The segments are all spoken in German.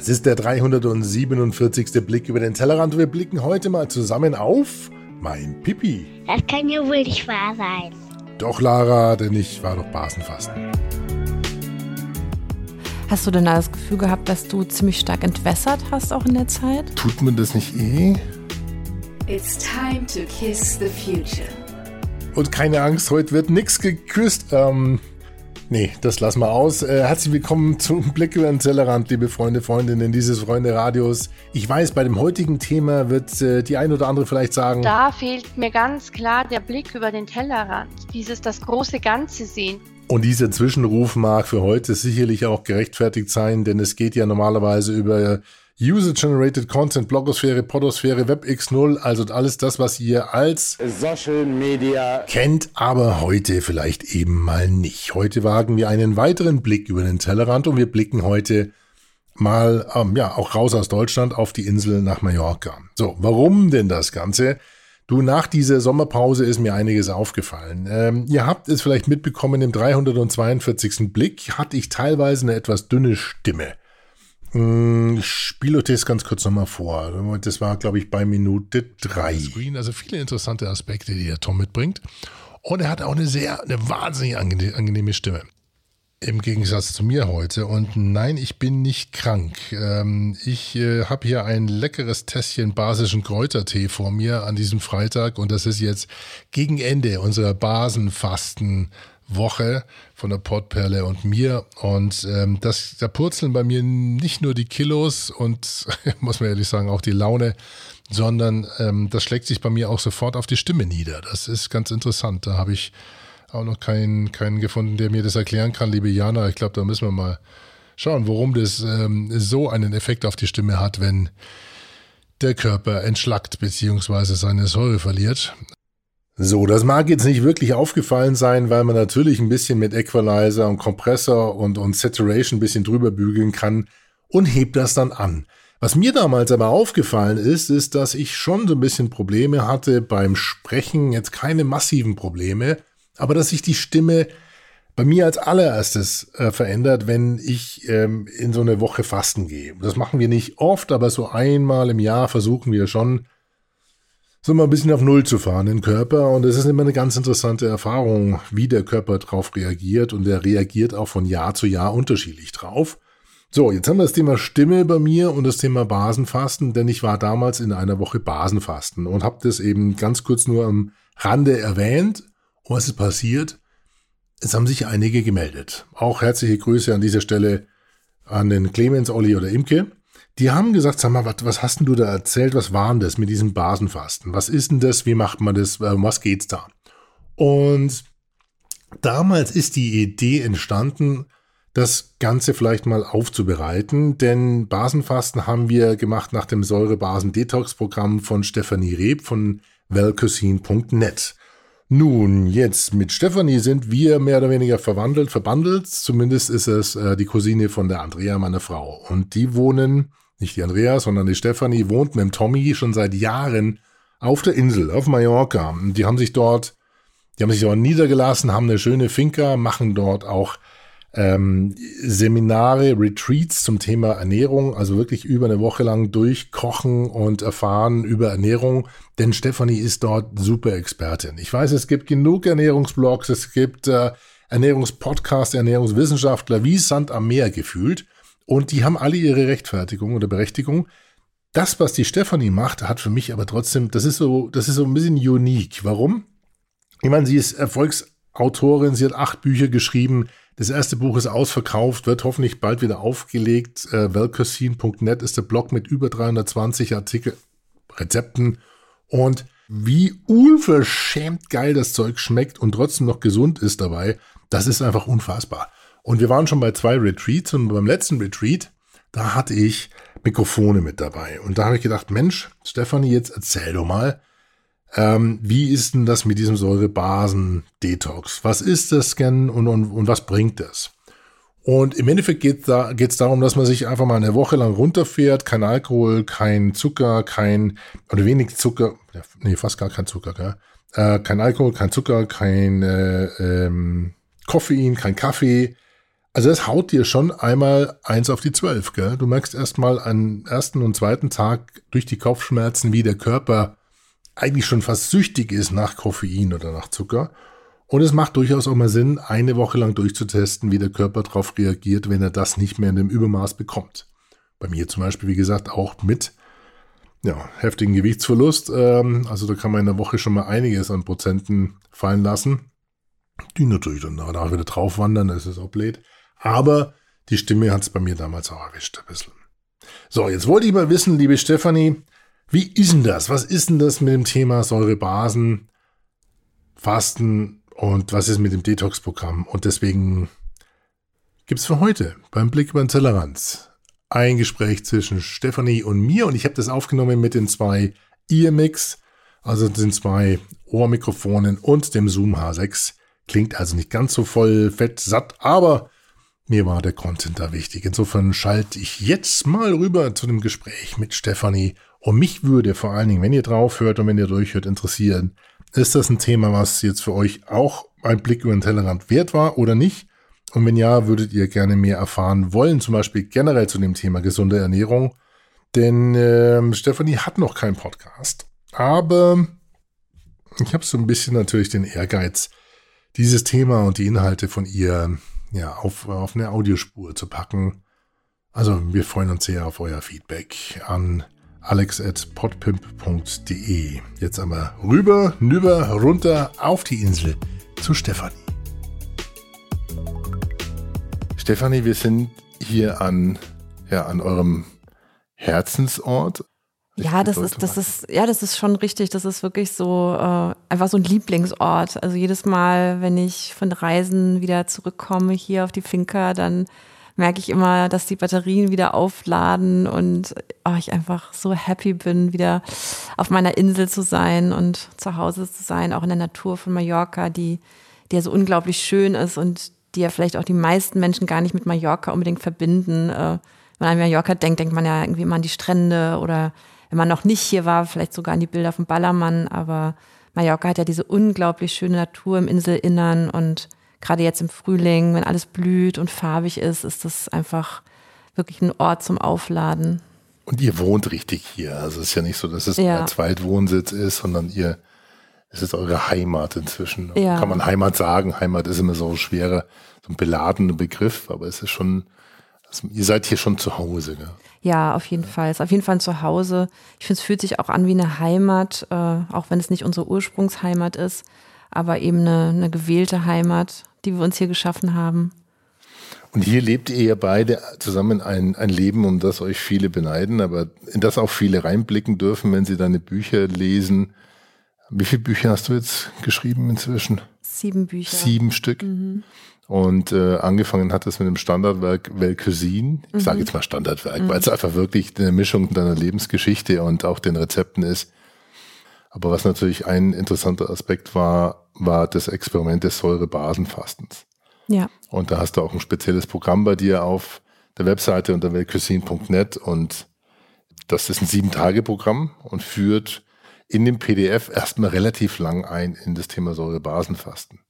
Das ist der 347. Blick über den Tellerrand. Wir blicken heute mal zusammen auf mein Pipi. Das kann ja wohl nicht wahr sein. Doch, Lara, denn ich war doch Basenfasten. Hast du denn das Gefühl gehabt, dass du ziemlich stark entwässert hast auch in der Zeit? Tut man das nicht eh? It's time to kiss the future. Und keine Angst, heute wird nichts geküsst. Ähm, nee, das lassen wir aus. Äh, herzlich willkommen zum Blick über den Tellerrand, liebe Freunde, Freundinnen dieses Freunde-Radios. Ich weiß, bei dem heutigen Thema wird äh, die ein oder andere vielleicht sagen, Da fehlt mir ganz klar der Blick über den Tellerrand. Dieses das große Ganze sehen. Und dieser Zwischenruf mag für heute sicherlich auch gerechtfertigt sein, denn es geht ja normalerweise über User-Generated Content, Blogosphäre, Podosphäre, WebX0, also alles das, was ihr als Social Media kennt, aber heute vielleicht eben mal nicht. Heute wagen wir einen weiteren Blick über den Tellerrand und wir blicken heute mal, ähm, ja, auch raus aus Deutschland auf die Insel nach Mallorca. So, warum denn das Ganze? Du, nach dieser Sommerpause ist mir einiges aufgefallen. Ähm, ihr habt es vielleicht mitbekommen, im 342. Blick hatte ich teilweise eine etwas dünne Stimme. Hm, Ich spiele das ganz kurz nochmal vor. Das war, glaube ich, bei Minute 3. Screen, also viele interessante Aspekte, die der Tom mitbringt. Und er hat auch eine sehr, eine wahnsinnig angene- angenehme Stimme. Im Gegensatz zu mir heute. Und nein, ich bin nicht krank. Ähm, ich äh, habe hier ein leckeres Tässchen basischen Kräutertee vor mir an diesem Freitag. Und das ist jetzt gegen Ende unserer Basenfastenwoche von der Portperle und mir. Und ähm, das, da purzeln bei mir nicht nur die Kilos und, muss man ehrlich sagen, auch die Laune, sondern ähm, das schlägt sich bei mir auch sofort auf die Stimme nieder. Das ist ganz interessant. Da habe ich auch noch keinen, keinen gefunden, der mir das erklären kann, liebe Jana. Ich glaube, da müssen wir mal schauen, warum das ähm, so einen Effekt auf die Stimme hat, wenn der Körper entschlackt bzw. seine Säure verliert. So, das mag jetzt nicht wirklich aufgefallen sein, weil man natürlich ein bisschen mit Equalizer und Kompressor und, und Saturation ein bisschen drüber bügeln kann und hebt das dann an. Was mir damals aber aufgefallen ist, ist, dass ich schon so ein bisschen Probleme hatte beim Sprechen, jetzt keine massiven Probleme, aber dass sich die Stimme bei mir als allererstes äh, verändert, wenn ich ähm, in so eine Woche fasten gehe. Das machen wir nicht oft, aber so einmal im Jahr versuchen wir schon, so mal ein bisschen auf Null zu fahren, den Körper. Und es ist immer eine ganz interessante Erfahrung, wie der Körper drauf reagiert. Und er reagiert auch von Jahr zu Jahr unterschiedlich drauf. So, jetzt haben wir das Thema Stimme bei mir und das Thema Basenfasten, denn ich war damals in einer Woche Basenfasten und habe das eben ganz kurz nur am Rande erwähnt. Und was ist passiert? Es haben sich einige gemeldet. Auch herzliche Grüße an dieser Stelle an den Clemens, Olli oder Imke. Die haben gesagt, sag mal, was, was hast denn du da erzählt? Was war denn das mit diesem Basenfasten? Was ist denn das? Wie macht man das? Um was geht's da? Und damals ist die Idee entstanden, das Ganze vielleicht mal aufzubereiten, denn Basenfasten haben wir gemacht nach dem Säurebasen-Detox-Programm von Stefanie Reb von welcuisine.net. Nun, jetzt mit Stefanie sind wir mehr oder weniger verwandelt, verbandelt. Zumindest ist es äh, die Cousine von der Andrea, meiner Frau. Und die wohnen, nicht die Andrea, sondern die Stefanie wohnt mit dem Tommy schon seit Jahren auf der Insel, auf Mallorca. Die haben sich dort, die haben sich dort niedergelassen, haben eine schöne Finca, machen dort auch ähm, Seminare, Retreats zum Thema Ernährung, also wirklich über eine Woche lang durchkochen und erfahren über Ernährung, denn Stefanie ist dort super Expertin. Ich weiß, es gibt genug Ernährungsblogs, es gibt äh, Ernährungspodcasts, Ernährungswissenschaftler wie Sand am Meer gefühlt und die haben alle ihre Rechtfertigung oder Berechtigung. Das, was die Stefanie macht, hat für mich aber trotzdem, das ist so, das ist so ein bisschen unique. Warum? Ich meine, sie ist Erfolgsautorin, sie hat acht Bücher geschrieben. Das erste Buch ist ausverkauft, wird hoffentlich bald wieder aufgelegt. Äh, Welcuisine.net ist der Blog mit über 320 Artikel, Rezepten und wie unverschämt geil das Zeug schmeckt und trotzdem noch gesund ist dabei, das ist einfach unfassbar. Und wir waren schon bei zwei Retreats und beim letzten Retreat, da hatte ich Mikrofone mit dabei. Und da habe ich gedacht, Mensch, Stefanie, jetzt erzähl doch mal, ähm, wie ist denn das mit diesem Säurebasen-Detox? Was ist das denn und, und, und was bringt das? Und im Endeffekt geht es da, geht's darum, dass man sich einfach mal eine Woche lang runterfährt, kein Alkohol, kein Zucker, kein, oder wenig Zucker, nee, fast gar kein Zucker, gell? Äh, kein Alkohol, kein Zucker, kein äh, ähm, Koffein, kein Kaffee, Also es haut dir schon einmal eins auf die zwölf, gell? Du merkst erstmal am ersten und zweiten Tag durch die Kopfschmerzen, wie der Körper eigentlich schon fast süchtig ist nach Koffein oder nach Zucker. Und es macht durchaus auch mal Sinn, eine Woche lang durchzutesten, wie der Körper darauf reagiert, wenn er das nicht mehr in dem Übermaß bekommt. Bei mir zum Beispiel, wie gesagt, auch mit ja, heftigen Gewichtsverlust. Ähm, also da kann man in der Woche schon mal einiges an Prozenten fallen lassen. Die natürlich dann danach wieder drauf wandern, das ist auch blöd. Aber die Stimme hat es bei mir damals auch erwischt ein bisschen. So, jetzt wollte ich mal wissen, liebe Stefanie, wie ist denn das? Was ist denn das mit dem Thema Säurebasen, Fasten und was ist mit dem Detox-Programm? Und deswegen gibt es für heute beim Blick über den Tellerrand ein Gespräch zwischen Stefanie und mir und ich habe das aufgenommen mit den zwei Earmix, also den zwei Ohrmikrofonen und dem Zoom H6. Klingt also nicht ganz so voll fett satt, aber mir war der Content da wichtig. Insofern schalte ich jetzt mal rüber zu dem Gespräch mit Stefanie. Und mich würde vor allen Dingen, wenn ihr drauf hört und wenn ihr durchhört, interessieren, ist das ein Thema, was jetzt für euch auch ein Blick über den Tellerrand wert war oder nicht? Und wenn ja, würdet ihr gerne mehr erfahren wollen, zum Beispiel generell zu dem Thema gesunde Ernährung. Denn äh, Stefanie hat noch keinen Podcast. Aber ich habe so ein bisschen natürlich den Ehrgeiz, dieses Thema und die Inhalte von ihr ja, auf, auf eine Audiospur zu packen. Also wir freuen uns sehr auf euer Feedback an alex.podpimp.de. Jetzt aber rüber, nüber, runter auf die Insel zu Stefanie. Stefanie, wir sind hier an, ja, an eurem Herzensort. Ja, das ist, das ist, ja, das ist schon richtig. Das ist wirklich so äh, einfach so ein Lieblingsort. Also jedes Mal, wenn ich von Reisen wieder zurückkomme hier auf die Finca, dann merke ich immer, dass die Batterien wieder aufladen und oh, ich einfach so happy bin, wieder auf meiner Insel zu sein und zu Hause zu sein, auch in der Natur von Mallorca, die, die ja so unglaublich schön ist und die ja vielleicht auch die meisten Menschen gar nicht mit Mallorca unbedingt verbinden. Äh, wenn man an Mallorca denkt, denkt man ja irgendwie immer an die Strände oder wenn man noch nicht hier war, vielleicht sogar an die Bilder von Ballermann. Aber Mallorca hat ja diese unglaublich schöne Natur im Inselinnern und gerade jetzt im Frühling, wenn alles blüht und farbig ist, ist das einfach wirklich ein Ort zum Aufladen. Und ihr wohnt richtig hier. Also es ist ja nicht so, dass es ja. ein Zweitwohnsitz ist, sondern ihr es ist eure Heimat inzwischen. Ja. Kann man Heimat sagen? Heimat ist immer so ein schwerer, so ein beladener Begriff, aber es ist schon, also ihr seid hier schon zu Hause. Gell? Ja, auf jeden Fall. Es ist auf jeden Fall ein Zuhause. Ich finde, es fühlt sich auch an wie eine Heimat, äh, auch wenn es nicht unsere Ursprungsheimat ist, aber eben eine, eine gewählte Heimat, die wir uns hier geschaffen haben. Und hier lebt ihr ja beide zusammen ein, ein Leben, um das euch viele beneiden, aber in das auch viele reinblicken dürfen, wenn sie deine Bücher lesen wie viele Bücher hast du jetzt geschrieben inzwischen? Sieben Bücher. Sieben Stück. Mhm. Und äh, angefangen hat es mit dem Standardwerk Vel Cuisine. Ich mhm. sage jetzt mal Standardwerk, mhm. weil es einfach wirklich eine Mischung deiner Lebensgeschichte und auch den Rezepten ist. Aber was natürlich ein interessanter Aspekt war, war das Experiment des Säurebasenfastens. Ja. Und da hast du auch ein spezielles Programm bei dir auf der Webseite unter velcuisine.net und das ist ein Sieben-Tage-Programm und führt in dem PDF erstmal relativ lang ein in das Thema Säurebasenfasten.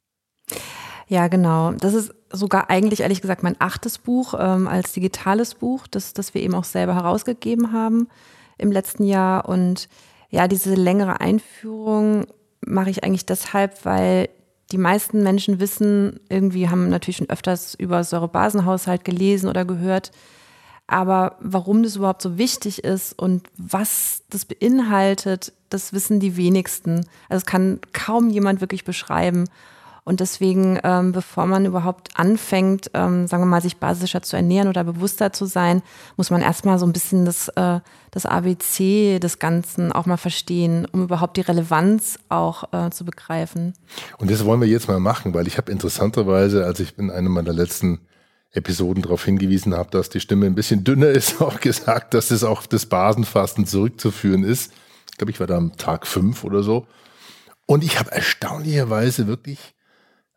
Ja, genau. Das ist sogar eigentlich ehrlich gesagt mein achtes Buch ähm, als digitales Buch, das, das wir eben auch selber herausgegeben haben im letzten Jahr. Und ja, diese längere Einführung mache ich eigentlich deshalb, weil die meisten Menschen wissen, irgendwie haben natürlich schon öfters über Säurebasenhaushalt gelesen oder gehört, aber warum das überhaupt so wichtig ist und was das beinhaltet, das wissen die wenigsten. Also es kann kaum jemand wirklich beschreiben. Und deswegen, ähm, bevor man überhaupt anfängt, ähm, sagen wir mal, sich basischer zu ernähren oder bewusster zu sein, muss man erstmal so ein bisschen das, äh, das ABC des Ganzen auch mal verstehen, um überhaupt die Relevanz auch äh, zu begreifen. Und das wollen wir jetzt mal machen, weil ich habe interessanterweise, als ich in einem meiner letzten Episoden darauf hingewiesen habe, dass die Stimme ein bisschen dünner ist, auch gesagt, dass es auch das Basenfasten zurückzuführen ist. Ich glaube, ich war da am Tag fünf oder so. Und ich habe erstaunlicherweise wirklich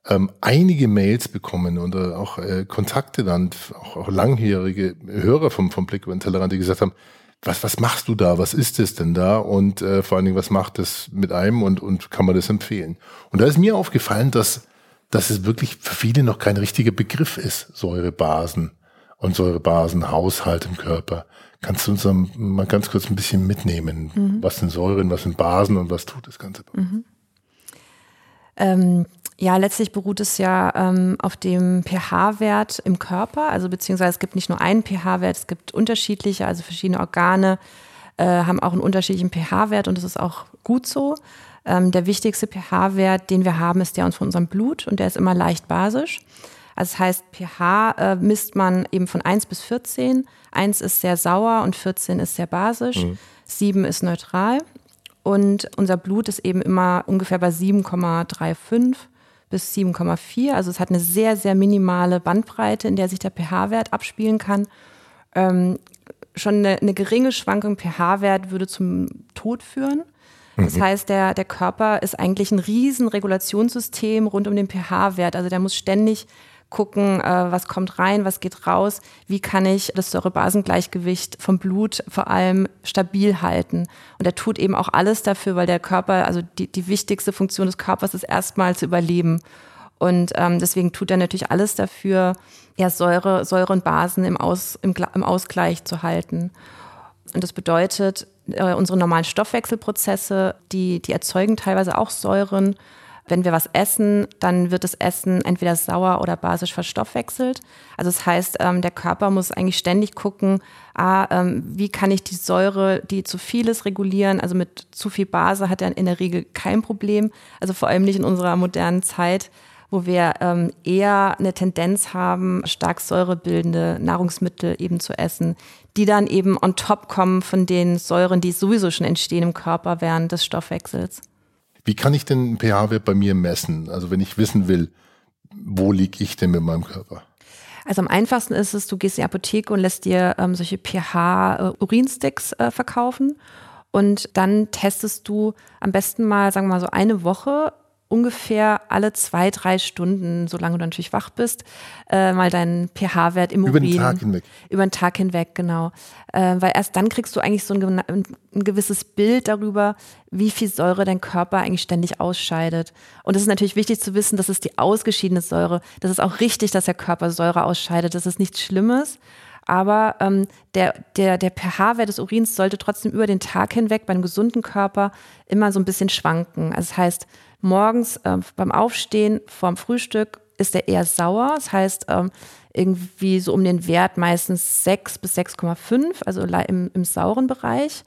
ähm, einige Mails bekommen und äh, auch äh, Kontakte dann, auch, auch langjährige Hörer vom, vom Blick über den Tellerrand, die gesagt haben, was, was machst du da? Was ist es denn da? Und äh, vor allen Dingen, was macht das mit einem und, und kann man das empfehlen? Und da ist mir aufgefallen, dass dass es wirklich für viele noch kein richtiger Begriff ist, Säurebasen und Säurebasenhaushalt im Körper. Kannst du uns mal ganz kurz ein bisschen mitnehmen? Mhm. Was sind Säuren, was sind Basen und was tut das Ganze? Mhm. Ähm, ja, letztlich beruht es ja ähm, auf dem pH-Wert im Körper, also beziehungsweise es gibt nicht nur einen pH-Wert, es gibt unterschiedliche, also verschiedene Organe äh, haben auch einen unterschiedlichen pH-Wert und das ist auch gut so. Ähm, der wichtigste pH-Wert, den wir haben, ist der von unserem Blut und der ist immer leicht basisch. Also das heißt, pH äh, misst man eben von 1 bis 14. 1 ist sehr sauer und 14 ist sehr basisch. Mhm. 7 ist neutral. Und unser Blut ist eben immer ungefähr bei 7,35 bis 7,4. Also es hat eine sehr, sehr minimale Bandbreite, in der sich der pH-Wert abspielen kann. Ähm, schon eine, eine geringe Schwankung pH-Wert würde zum Tod führen. Das mhm. heißt, der, der Körper ist eigentlich ein riesen Regulationssystem rund um den pH-Wert. Also der muss ständig gucken, äh, was kommt rein, was geht raus, wie kann ich das Säurebasengleichgewicht vom Blut vor allem stabil halten. Und er tut eben auch alles dafür, weil der Körper, also die, die wichtigste Funktion des Körpers ist erstmal zu überleben. Und ähm, deswegen tut er natürlich alles dafür, ja, Säure, Säure und Basen im, Aus, im, im Ausgleich zu halten. Und das bedeutet, äh, unsere normalen Stoffwechselprozesse, die, die erzeugen teilweise auch Säuren. Wenn wir was essen, dann wird das Essen entweder sauer oder basisch verstoffwechselt. Also das heißt, ähm, der Körper muss eigentlich ständig gucken, ah, ähm, wie kann ich die Säure, die zu viel ist, regulieren. Also mit zu viel Base hat er in der Regel kein Problem. Also vor allem nicht in unserer modernen Zeit wo wir ähm, eher eine Tendenz haben, stark säurebildende Nahrungsmittel eben zu essen, die dann eben on top kommen von den Säuren, die sowieso schon entstehen im Körper während des Stoffwechsels. Wie kann ich denn pH-Wert bei mir messen? Also wenn ich wissen will, wo liege ich denn mit meinem Körper? Also am einfachsten ist es, du gehst in die Apotheke und lässt dir ähm, solche pH-Urinsticks äh, verkaufen. Und dann testest du am besten mal, sagen wir mal so eine Woche ungefähr alle zwei, drei Stunden, solange du natürlich wach bist, äh, mal deinen pH-Wert im Urin. Über den Tag hinweg. Über den Tag hinweg, genau. Äh, weil erst dann kriegst du eigentlich so ein, ein, gewisses Bild darüber, wie viel Säure dein Körper eigentlich ständig ausscheidet. Und es ist natürlich wichtig zu wissen, das ist die ausgeschiedene Säure. Das ist auch richtig, dass der Körper Säure ausscheidet. Das ist nichts Schlimmes. Aber ähm, der, der, der pH-Wert des Urins sollte trotzdem über den Tag hinweg bei einem gesunden Körper immer so ein bisschen schwanken. Also das heißt, morgens äh, beim Aufstehen vorm Frühstück ist er eher sauer. Das heißt, ähm, irgendwie so um den Wert meistens 6 bis 6,5, also im, im sauren Bereich.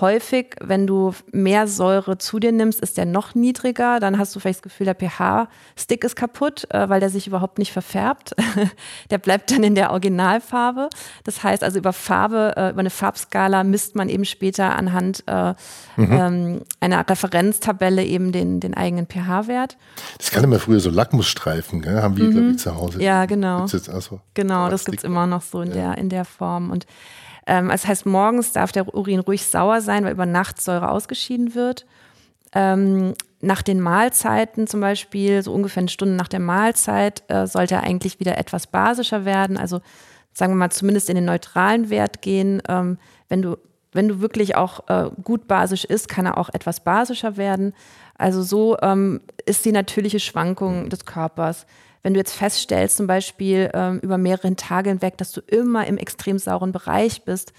Häufig, wenn du mehr Säure zu dir nimmst, ist der noch niedriger. Dann hast du vielleicht das Gefühl, der pH-Stick ist kaputt, äh, weil der sich überhaupt nicht verfärbt. der bleibt dann in der Originalfarbe. Das heißt also über Farbe, äh, über eine Farbskala misst man eben später anhand äh, mhm. ähm, einer Referenztabelle eben den, den eigenen pH-Wert. Das kann immer früher so Lackmusstreifen, gell? haben wir, mhm. glaube ich, zu Hause. Ja, genau. Also genau, das gibt es immer noch so in, ja. der, in der Form. Und ähm, das heißt, morgens darf der Urin ruhig sauer sein, weil über Nacht Säure ausgeschieden wird. Ähm, nach den Mahlzeiten zum Beispiel, so ungefähr eine Stunde nach der Mahlzeit, äh, sollte er eigentlich wieder etwas basischer werden. Also sagen wir mal zumindest in den neutralen Wert gehen. Ähm, wenn du wenn du wirklich auch äh, gut basisch isst, kann er auch etwas basischer werden. Also so ähm, ist die natürliche Schwankung des Körpers. Wenn du jetzt feststellst, zum Beispiel ähm, über mehrere Tage hinweg, dass du immer im extrem sauren Bereich bist,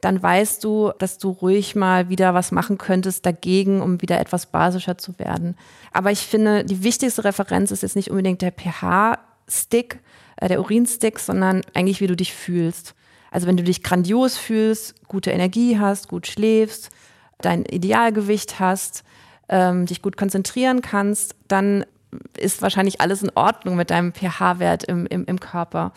dann weißt du, dass du ruhig mal wieder was machen könntest dagegen, um wieder etwas basischer zu werden. Aber ich finde, die wichtigste Referenz ist jetzt nicht unbedingt der pH-Stick, äh, der Urinstick, sondern eigentlich, wie du dich fühlst. Also wenn du dich grandios fühlst, gute Energie hast, gut schläfst, dein Idealgewicht hast, ähm, dich gut konzentrieren kannst, dann ist wahrscheinlich alles in Ordnung mit deinem pH-Wert im, im, im Körper.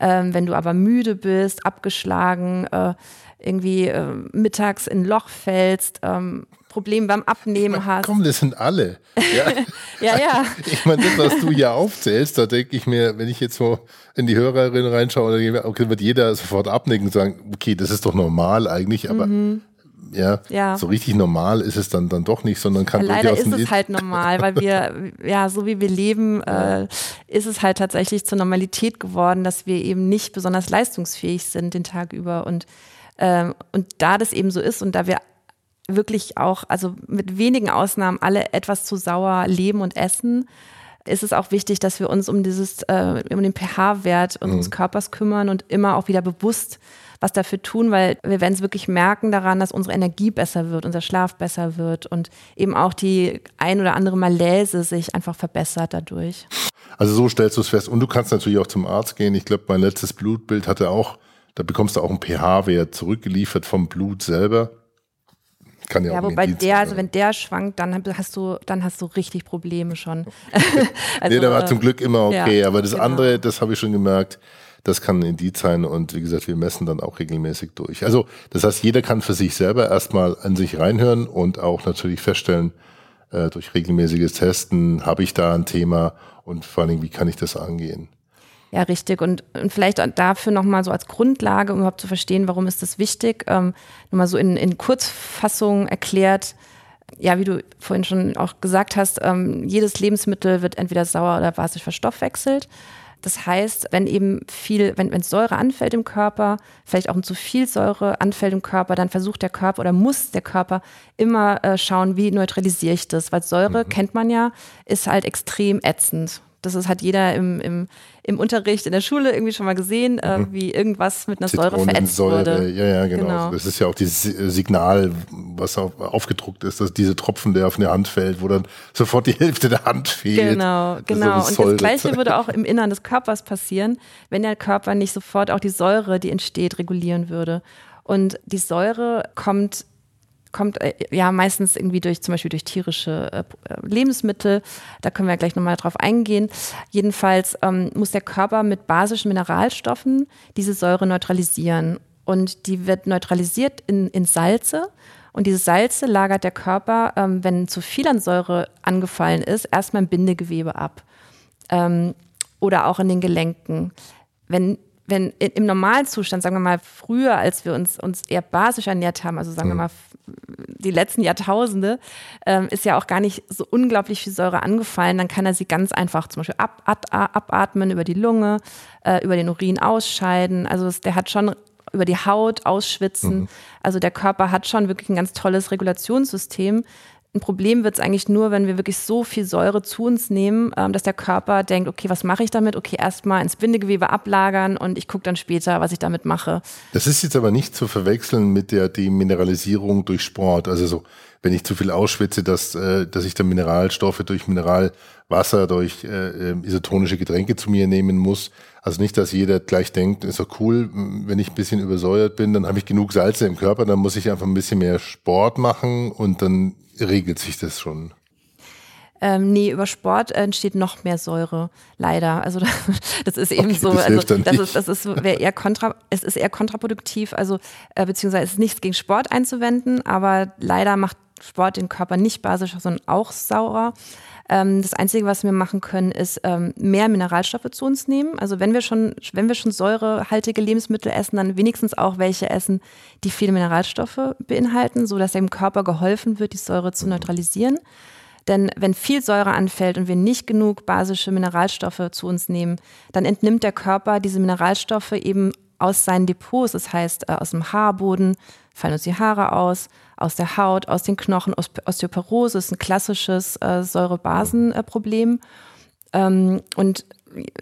Ähm, wenn du aber müde bist, abgeschlagen, äh, irgendwie äh, mittags in ein Loch fällst, ähm, Probleme beim Abnehmen meine, hast. Komm, das sind alle. Ja, ja, ja. Ich meine, das, was du hier aufzählst, da denke ich mir, wenn ich jetzt so in die Hörerin reinschaue, dann okay, wird jeder sofort abnicken und sagen, okay, das ist doch normal eigentlich, aber mhm ja, ja, so richtig normal ist es dann, dann doch nicht, sondern kann ja, Leider ist es halt normal, weil wir, ja, so wie wir leben, äh, ist es halt tatsächlich zur Normalität geworden, dass wir eben nicht besonders leistungsfähig sind den Tag über. Und, ähm, und da das eben so ist und da wir wirklich auch, also mit wenigen Ausnahmen alle etwas zu sauer leben und essen, ist es auch wichtig, dass wir uns um dieses, äh, um den pH-Wert unseres Körpers kümmern und immer auch wieder bewusst was dafür tun, weil wir werden es wirklich merken daran, dass unsere Energie besser wird, unser Schlaf besser wird und eben auch die ein oder andere Malaise sich einfach verbessert dadurch. Also so stellst du es fest. Und du kannst natürlich auch zum Arzt gehen. Ich glaube, mein letztes Blutbild hatte auch, da bekommst du auch einen pH-Wert zurückgeliefert vom Blut selber. Kann ja, Ja, auch wobei der, also sein. wenn der schwankt, dann hast du, dann hast du richtig Probleme schon. also, nee, der war äh, zum Glück immer okay. ja, aber das genau. andere, das habe ich schon gemerkt, das kann ein Indiz sein. Und wie gesagt, wir messen dann auch regelmäßig durch. Also das heißt, jeder kann für sich selber erstmal an sich reinhören und auch natürlich feststellen, äh, durch regelmäßiges Testen, habe ich da ein Thema und vor allen Dingen, wie kann ich das angehen? Ja, richtig. Und, und vielleicht dafür nochmal so als Grundlage, um überhaupt zu verstehen, warum ist das wichtig, ähm, nochmal so in, in Kurzfassung erklärt. Ja, wie du vorhin schon auch gesagt hast, ähm, jedes Lebensmittel wird entweder sauer oder basisch verstoffwechselt. Das heißt, wenn eben viel, wenn, wenn Säure anfällt im Körper, vielleicht auch ein zu viel Säure anfällt im Körper, dann versucht der Körper oder muss der Körper immer äh, schauen, wie neutralisiere ich das. Weil Säure, kennt man ja, ist halt extrem ätzend. Das ist, hat jeder im, im, im Unterricht in der Schule irgendwie schon mal gesehen, äh, wie irgendwas mit einer Säure verätzt wurde. ja, ja, genau. Genau. Das ist ja auch dieses Signal, was auf, aufgedruckt ist, dass diese Tropfen, der auf eine Hand fällt, wo dann sofort die Hälfte der Hand fehlt. Genau, Das genau. so Und das Gleiche würde auch im Innern des Körpers passieren, wenn der Körper nicht sofort auch die Säure, die entsteht, regulieren würde. Und die Säure kommt kommt äh, ja meistens irgendwie durch zum Beispiel durch tierische äh, Lebensmittel. Da können wir gleich nochmal drauf eingehen. Jedenfalls ähm, muss der Körper mit basischen Mineralstoffen diese Säure neutralisieren. Und die wird neutralisiert in, in Salze. Und diese Salze lagert der Körper, ähm, wenn zu viel an Säure angefallen ist, erstmal im Bindegewebe ab. Ähm, oder auch in den Gelenken. Wenn wenn im normalen Zustand, sagen wir mal früher, als wir uns, uns eher basisch ernährt haben, also sagen wir mal die letzten Jahrtausende, ähm, ist ja auch gar nicht so unglaublich viel Säure angefallen, dann kann er sie ganz einfach zum Beispiel ab, ab, abatmen über die Lunge, äh, über den Urin ausscheiden. Also es, der hat schon über die Haut ausschwitzen. Also der Körper hat schon wirklich ein ganz tolles Regulationssystem. Ein Problem wird es eigentlich nur, wenn wir wirklich so viel Säure zu uns nehmen, ähm, dass der Körper denkt, okay, was mache ich damit? Okay, erstmal ins Bindegewebe ablagern und ich gucke dann später, was ich damit mache. Das ist jetzt aber nicht zu verwechseln mit der Demineralisierung durch Sport. Also so, wenn ich zu viel ausschwitze, dass, äh, dass ich dann Mineralstoffe durch Mineralwasser, durch äh, äh, isotonische Getränke zu mir nehmen muss. Also nicht, dass jeder gleich denkt, ist doch cool, wenn ich ein bisschen übersäuert bin, dann habe ich genug Salze im Körper, dann muss ich einfach ein bisschen mehr Sport machen und dann regelt sich das schon. Ähm, nee, über Sport entsteht noch mehr Säure, leider. Also das ist eben Okay, so, das also das ist, das ist eher kontra, es ist eher kontraproduktiv, also äh, beziehungsweise es ist nichts gegen Sport einzuwenden, aber leider macht Sport den Körper nicht basisch, sondern auch saurer. Ähm, das Einzige, was wir machen können, ist ähm, mehr Mineralstoffe zu uns nehmen. Also wenn wir schon, wenn wir schon säurehaltige Lebensmittel essen, dann wenigstens auch welche essen, die viele Mineralstoffe beinhalten, so dass dem Körper geholfen wird, die Säure zu neutralisieren. Denn wenn viel Säure anfällt und wir nicht genug basische Mineralstoffe zu uns nehmen, dann entnimmt der Körper diese Mineralstoffe eben aus seinen Depots. Das heißt, äh, aus dem Haarboden fallen uns die Haare aus, aus der Haut, aus den Knochen. Os- Osteoporose ist ein klassisches äh, Säure-Basen-Problem. Ähm, und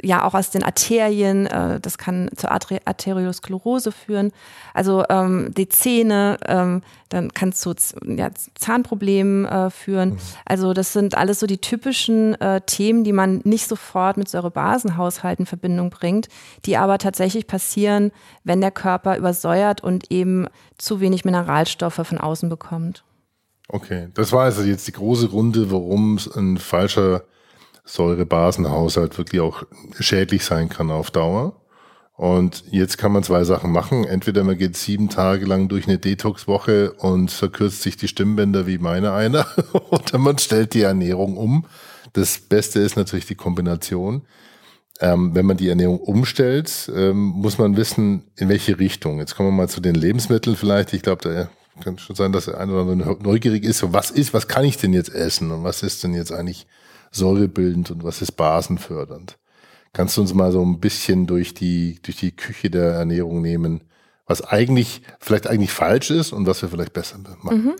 ja, auch aus den Arterien, äh, das kann zur Arter Arteriosklerose führen. Also ähm, die Zähne, ähm, dann kann es zu ja, Zahnproblemen äh, führen. Also das sind alles so die typischen äh, Themen, die man nicht sofort mit Säurebasenhaushalten in Verbindung bringt, die aber tatsächlich passieren, wenn der Körper übersäuert und eben zu wenig Mineralstoffe von außen bekommt. Okay, das war also jetzt die große Runde, warum es ein falscher Säurebasenhaushalt wirklich auch schädlich sein kann auf Dauer. Und jetzt kann man zwei Sachen machen. Entweder man geht sieben Tage lang durch eine Detox-Woche und verkürzt sich die Stimmbänder wie meine einer, oder man stellt die Ernährung um. Das Beste ist natürlich die Kombination. Ähm, wenn man die Ernährung umstellt, ähm, muss man wissen, in welche Richtung. Jetzt kommen wir mal zu den Lebensmitteln vielleicht. Ich glaube, da kann schon sein, dass der eine oder andere neugierig ist. So, was ist, was kann ich denn jetzt essen und was ist denn jetzt eigentlich säurebildend und was ist basenfördernd? Kannst du uns mal so ein bisschen durch die, durch die Küche der Ernährung nehmen, was eigentlich, vielleicht eigentlich falsch ist und was wir vielleicht besser machen?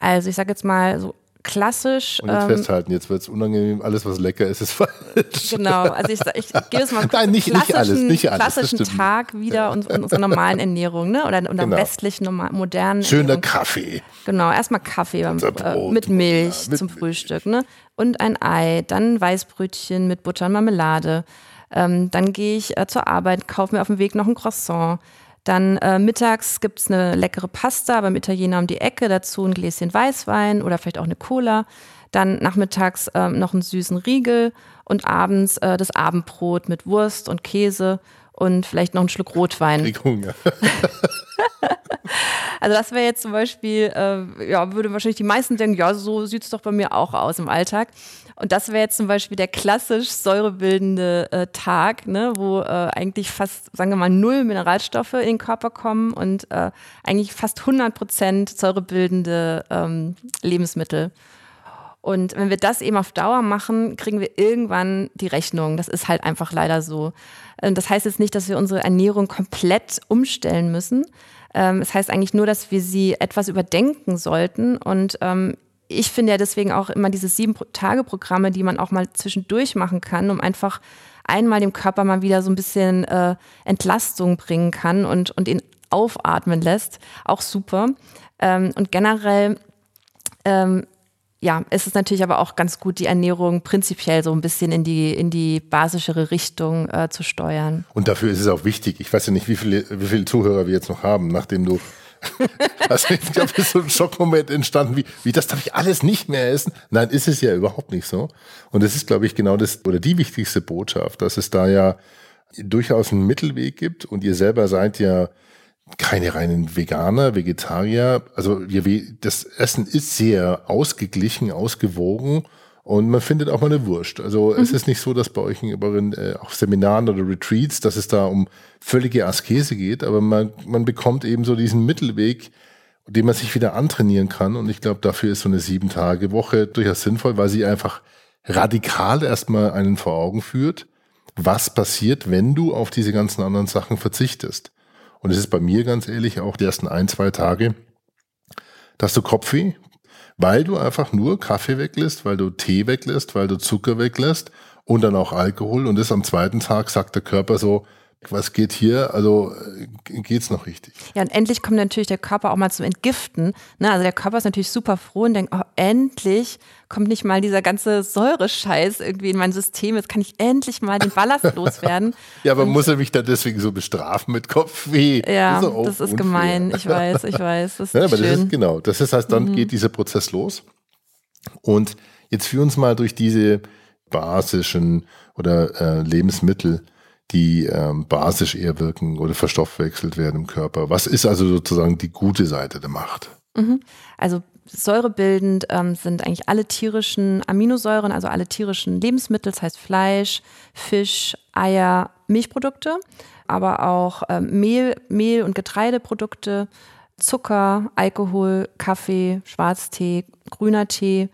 Also ich sage jetzt mal so klassisch. Und jetzt ähm, festhalten, jetzt wird es unangenehm, alles was lecker ist, ist falsch. Genau, also ich, ich gebe es mal kurz Nein, nicht- nicht alles, nicht alles, klassischen. Tag wieder und in unserer normalen Ernährung, ne? Oder in unserer Genau. westlichen, normal, modernen Schöner Ernährung. Kaffee. Genau, erstmal Kaffee beim, äh, mit Milch ja, mit zum. Frühstück, ne? Und ein Ei, dann Weißbrötchen mit Butter und Marmelade. Ähm, dann gehe ich äh, zur Arbeit, kaufe mir auf dem Weg noch ein Croissant. Dann äh, mittags gibt's eine leckere Pasta beim Italiener um die Ecke, dazu ein Gläschen Weißwein oder vielleicht auch eine Cola. Dann nachmittags ähm, noch einen süßen Riegel und abends äh, das Abendbrot mit Wurst und Käse und vielleicht noch einen Schluck Rotwein. Krieg Hunger. Also das wäre jetzt zum Beispiel, äh, ja, würde wahrscheinlich die meisten denken, ja, so sieht's doch bei mir auch aus im Alltag. Und das wäre jetzt zum Beispiel der klassisch säurebildende äh, Tag, ne, wo äh, eigentlich fast, sagen wir mal, null Mineralstoffe in den Körper kommen und äh, eigentlich fast 100 Prozent säurebildende ähm, Lebensmittel. Und wenn wir das eben auf Dauer machen, kriegen wir irgendwann die Rechnung. Das ist halt einfach leider so. Ähm, Das heißt jetzt nicht, dass wir unsere Ernährung komplett umstellen müssen. Ähm, Es heißt eigentlich nur, dass wir sie etwas überdenken sollten. Und ähm, ich finde ja deswegen auch immer diese Sieben-Tage-Programme, die man auch mal zwischendurch machen kann, um einfach einmal dem Körper mal wieder so ein bisschen äh, Entlastung bringen kann und, und ihn aufatmen lässt. Auch super. Ähm, und generell ähm, ja, es ist natürlich aber auch ganz gut, die Ernährung prinzipiell so ein bisschen in die, in die basischere Richtung äh, zu steuern. Und dafür ist es auch wichtig. Ich weiß ja nicht, wie viele, wie viele Zuhörer wir jetzt noch haben, nachdem du. Also ich glaube, es ist so ein Schockmoment entstanden, wie, wie das darf ich alles nicht mehr essen. Nein, ist es ja überhaupt nicht so. Und es ist, glaube ich, genau das oder die wichtigste Botschaft, dass es da ja durchaus einen Mittelweg gibt und ihr selber seid ja keine reinen Veganer, Vegetarier. Also das Essen ist sehr ausgeglichen, ausgewogen und man findet auch mal eine Wurst. Also es ist nicht so, dass bei euch in euren äh, auch Seminaren oder Retreats, dass es da um völlige Askese geht, aber man, man bekommt eben so diesen Mittelweg, den man sich wieder antrainieren kann. Und ich glaube, dafür ist so eine sieben Tage Woche durchaus sinnvoll, weil sie einfach radikal erstmal einen vor Augen führt, was passiert, wenn du auf diese ganzen anderen Sachen verzichtest. Und es ist bei mir ganz ehrlich auch die ersten ein, zwei Tage, dass du Kopfweh, weil du einfach nur Kaffee weglässt, weil du Tee weglässt, weil du Zucker weglässt und dann auch Alkohol. Und das am zweiten Tag sagt der Körper so, was geht hier? Also äh, geht's noch richtig? Ja, und endlich kommt natürlich der Körper auch mal zum Entgiften. Ne? Also der Körper ist natürlich super froh und denkt, oh, endlich kommt nicht mal dieser ganze Säurescheiß irgendwie in mein System. Jetzt kann ich endlich mal den Ballast loswerden. Ja, aber muss er mich da deswegen so bestrafen mit Kopfweh? Ja, doch auch das ist gemein. Ich weiß, ich weiß. Das ist Ja, aber das schön. Mhm. ist genau. Das ist, heißt, dann geht dieser Prozess los. Und jetzt führ uns mal durch diese basischen oder äh, Lebensmittel, die ähm, basisch eher wirken oder verstoffwechselt werden im Körper. Was ist also sozusagen die gute Seite der Macht? Also säurebildend ähm, sind eigentlich alle tierischen Aminosäuren, also alle tierischen Lebensmittel, das heißt Fleisch, Fisch, Eier, Milchprodukte, aber auch ähm, Mehl, Mehl und Getreideprodukte, Zucker, Alkohol, Kaffee, Schwarztee, grüner Tee.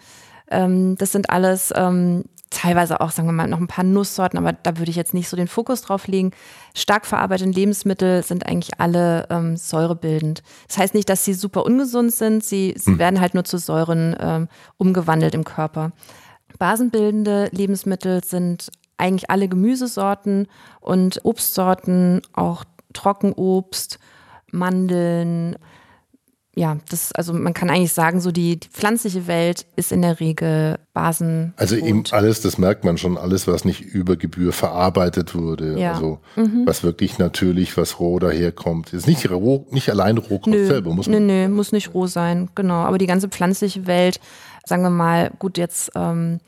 Ähm, das sind alles ähm, teilweise auch, sagen wir mal, noch ein paar Nusssorten, aber da würde ich jetzt nicht so den Fokus drauf legen. Stark verarbeitete Lebensmittel sind eigentlich alle ähm, säurebildend. Das heißt nicht, dass sie super ungesund sind, sie, sie werden halt nur zu Säuren ähm, umgewandelt im Körper. Basenbildende Lebensmittel sind eigentlich alle Gemüsesorten und Obstsorten, auch Trockenobst, Mandeln, ja, das, also man kann eigentlich sagen, so die, die pflanzliche Welt ist in der Regel Basen. Also eben alles, das merkt man schon, alles, was nicht über Gebühr verarbeitet wurde. Ja. Also was wirklich natürlich, was roh daherkommt. Ist nicht roh, nicht allein Rohkost Nö, selber, muss nö, man. nö, muss nicht roh sein, genau. Aber die ganze pflanzliche Welt, sagen wir mal, gut, jetzt ähm,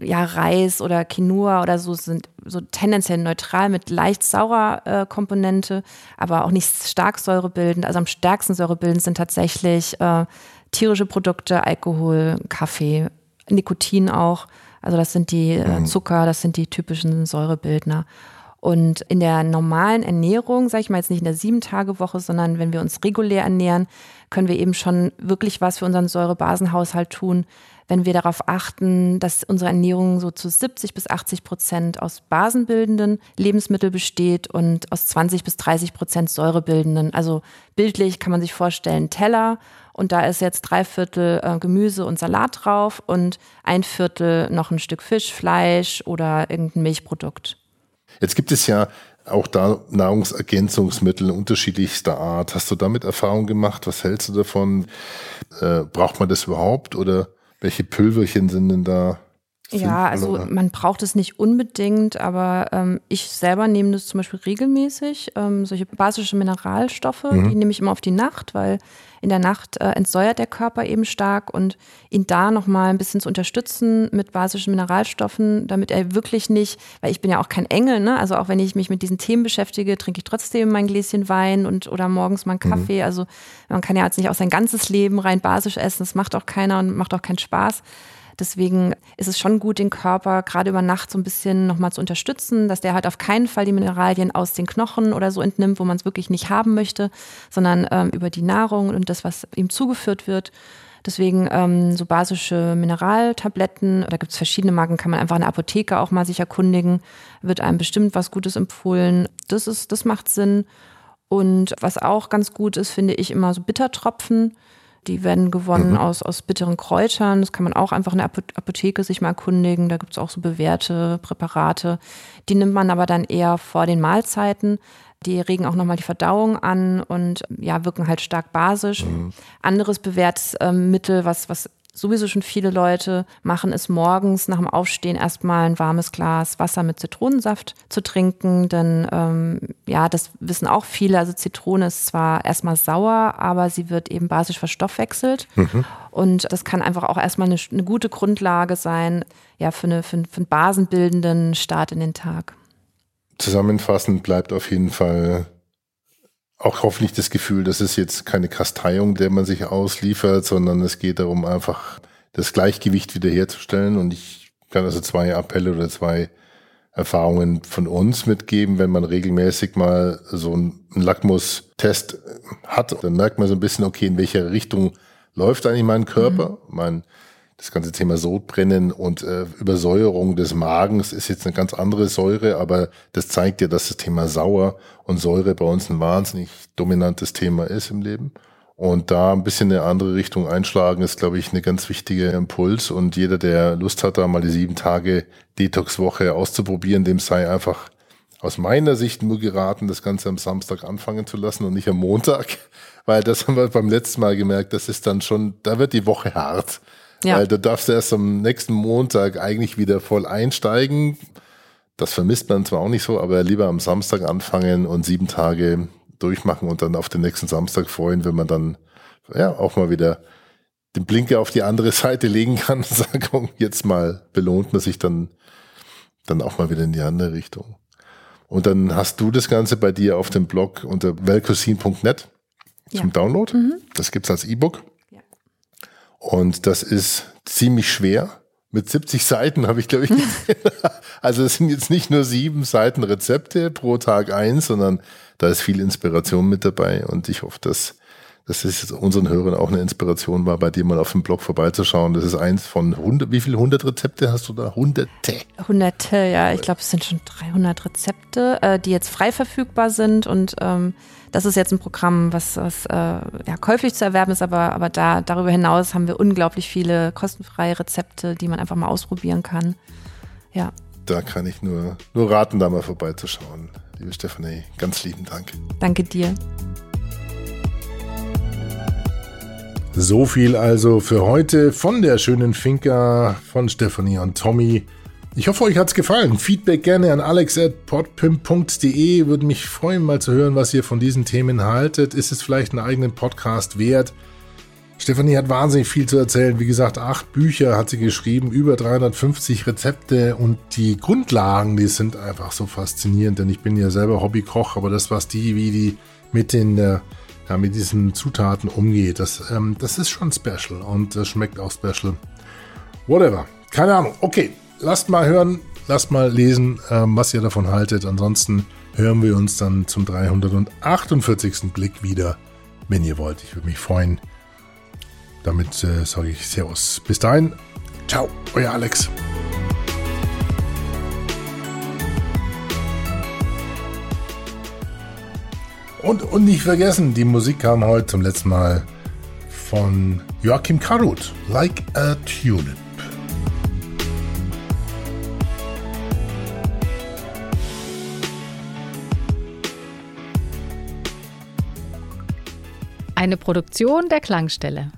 ja, Reis oder Quinoa oder so sind so tendenziell neutral mit leicht saurer äh, Komponente, aber auch nicht stark säurebildend. Also am stärksten säurebildend sind tatsächlich äh, tierische Produkte, Alkohol, Kaffee, Nikotin auch. Also das sind die äh, Zucker, das sind die typischen Säurebildner. Und in der normalen Ernährung, sage ich mal jetzt nicht in der Sieben-Tage-Woche, sondern wenn wir uns regulär ernähren, können wir eben schon wirklich was für unseren Säurebasenhaushalt tun, wenn wir darauf achten, dass unsere Ernährung so zu 70 bis 80 Prozent aus basenbildenden Lebensmitteln besteht und aus 20 bis 30 Prozent säurebildenden. Also bildlich kann man sich vorstellen, Teller Und da ist jetzt drei Viertel äh, Gemüse und Salat drauf und ein Viertel noch ein Stück Fisch, Fleisch oder irgendein Milchprodukt. Jetzt gibt es ja auch da Nahrungsergänzungsmittel unterschiedlichster Art. Hast du damit Erfahrung gemacht? Was hältst du davon? Äh, braucht man das überhaupt oder welche Pülverchen sind denn da? Ja, also man braucht es nicht unbedingt, aber ähm, ich selber nehme das zum Beispiel regelmäßig. Ähm, solche basische Mineralstoffe, mhm. die nehme ich immer auf die Nacht, weil in der Nacht äh, entsäuert der Körper eben stark und ihn da nochmal ein bisschen zu unterstützen mit basischen Mineralstoffen, damit er wirklich nicht, weil ich bin ja auch kein Engel, ne? Also auch wenn ich mich mit diesen Themen beschäftige, trinke ich trotzdem mein Gläschen Wein und oder morgens mal einen mhm. Kaffee. Mhm. Also man kann ja jetzt nicht auch sein ganzes Leben rein basisch essen, das macht auch keiner und macht auch keinen Spaß. Deswegen ist es schon gut, den Körper gerade über Nacht so ein bisschen nochmal zu unterstützen, dass der halt auf keinen Fall die Mineralien aus den Knochen oder so entnimmt, wo man es wirklich nicht haben möchte, sondern ähm, über die Nahrung und das, was ihm zugeführt wird. Deswegen ähm, so basische Mineraltabletten, da gibt es verschiedene Marken, kann man einfach in der Apotheke auch mal sich erkundigen, wird einem bestimmt was Gutes empfohlen. Das ist, das macht Sinn. Und was auch ganz gut ist, finde ich immer so Bittertropfen. Die werden gewonnen mhm. aus, aus bitteren Kräutern. Das kann man auch einfach in der Apotheke sich mal erkundigen. Da gibt es auch so bewährte Präparate. Die nimmt man aber dann eher vor den Mahlzeiten. Die regen auch nochmal die Verdauung an und ja, wirken halt stark basisch. Mhm. Anderes bewährtes ähm, Mittel, was, was sowieso schon viele Leute machen, ist morgens nach dem Aufstehen erstmal ein warmes Glas Wasser mit Zitronensaft zu trinken. Denn ähm, ja, das wissen auch viele. Also Zitrone ist zwar erstmal sauer, aber sie wird eben basisch verstoffwechselt. Mhm. Und das kann einfach auch erstmal eine, eine gute Grundlage sein, ja, für, eine, für, für einen basenbildenden Start in den Tag. Zusammenfassend bleibt auf jeden Fall auch hoffentlich das Gefühl, das ist jetzt keine Kasteiung, der man sich ausliefert, sondern es geht darum, einfach das Gleichgewicht wiederherzustellen. Und ich kann also zwei Appelle oder zwei Erfahrungen von uns mitgeben. Wenn man regelmäßig mal so einen Lackmustest hat, dann merkt man so ein bisschen, okay, in welcher Richtung läuft eigentlich mein Körper. Mhm. Mein das ganze Thema Sodbrennen und äh, Übersäuerung des Magens ist jetzt eine ganz andere Säure, aber das zeigt ja, dass das Thema Sauer und Säure bei uns ein wahnsinnig dominantes Thema ist im Leben. Und da ein bisschen eine andere Richtung einschlagen, ist, glaube ich, eine ganz wichtige Impuls. Und jeder, der Lust hat, da mal die sieben Tage Detox-Woche auszuprobieren, dem sei einfach aus meiner Sicht nur geraten, das Ganze am Samstag anfangen zu lassen und nicht am Montag. Weil das haben wir beim letzten Mal gemerkt, das ist dann schon, da wird die Woche hart. Ja. Weil du darfst erst am nächsten Montag eigentlich wieder voll einsteigen. Das vermisst man zwar auch nicht so, aber lieber am Samstag anfangen und sieben Tage durchmachen und dann auf den nächsten Samstag freuen, wenn man dann ja auch mal wieder den Blinker auf die andere Seite legen kann und sagen, komm, jetzt mal belohnt man sich dann, dann auch mal wieder in die andere Richtung. Und dann hast du das Ganze bei dir auf dem Blog unter velcosin.net zum ja. Download. Mhm. Das gibt's als E-Book. Und das ist ziemlich schwer. Mit 70 Seiten habe ich, glaube ich, also es sind jetzt nicht nur sieben Seiten Rezepte pro Tag eins, sondern da ist viel Inspiration mit dabei. Und ich hoffe, dass, dass es unseren Hörern auch eine Inspiration war, bei dir mal auf dem Blog vorbeizuschauen. Das ist eins von 100, wie viele 100 Rezepte hast du da? Hunderte? Hunderte, ja. Ich glaube, es sind schon 300 Rezepte, äh, die jetzt frei verfügbar sind und ähm, das ist jetzt ein Programm, was, was äh, ja, käuflich zu erwerben ist, aber, aber da, darüber hinaus haben wir unglaublich viele kostenfreie Rezepte, die man einfach mal ausprobieren kann. Ja. Da kann ich nur, nur raten, da mal vorbeizuschauen. Liebe Stefanie, ganz lieben Dank. Danke dir. So viel also für heute von der schönen Finca von Stefanie und Tommy. Ich hoffe, euch hat's gefallen. Feedback gerne an alex.podpimp.de. Würde mich freuen, mal zu hören, was ihr von diesen Themen haltet. Ist es vielleicht einen eigenen Podcast wert? Stefanie hat wahnsinnig viel zu erzählen. Wie gesagt, acht Bücher hat sie geschrieben, über 350 Rezepte und die Grundlagen, die sind einfach so faszinierend, denn ich bin ja selber Hobbykoch, aber das, was die, wie die mit den, äh, ja, mit diesen Zutaten umgeht, das, ähm, das ist schon special und das schmeckt auch special. Whatever. Keine Ahnung. Okay, lasst mal hören, lasst mal lesen, ähm, was ihr davon haltet. Ansonsten hören wir uns dann zum 348. Blick wieder, wenn ihr wollt. Ich würde mich freuen. Damit äh, sage ich Servus. Bis dahin, ciao, euer Alex. Und, und nicht vergessen, die Musik kam heute zum letzten Mal von Joachim Karut, Like a Tulip. Eine Produktion der Klangstelle.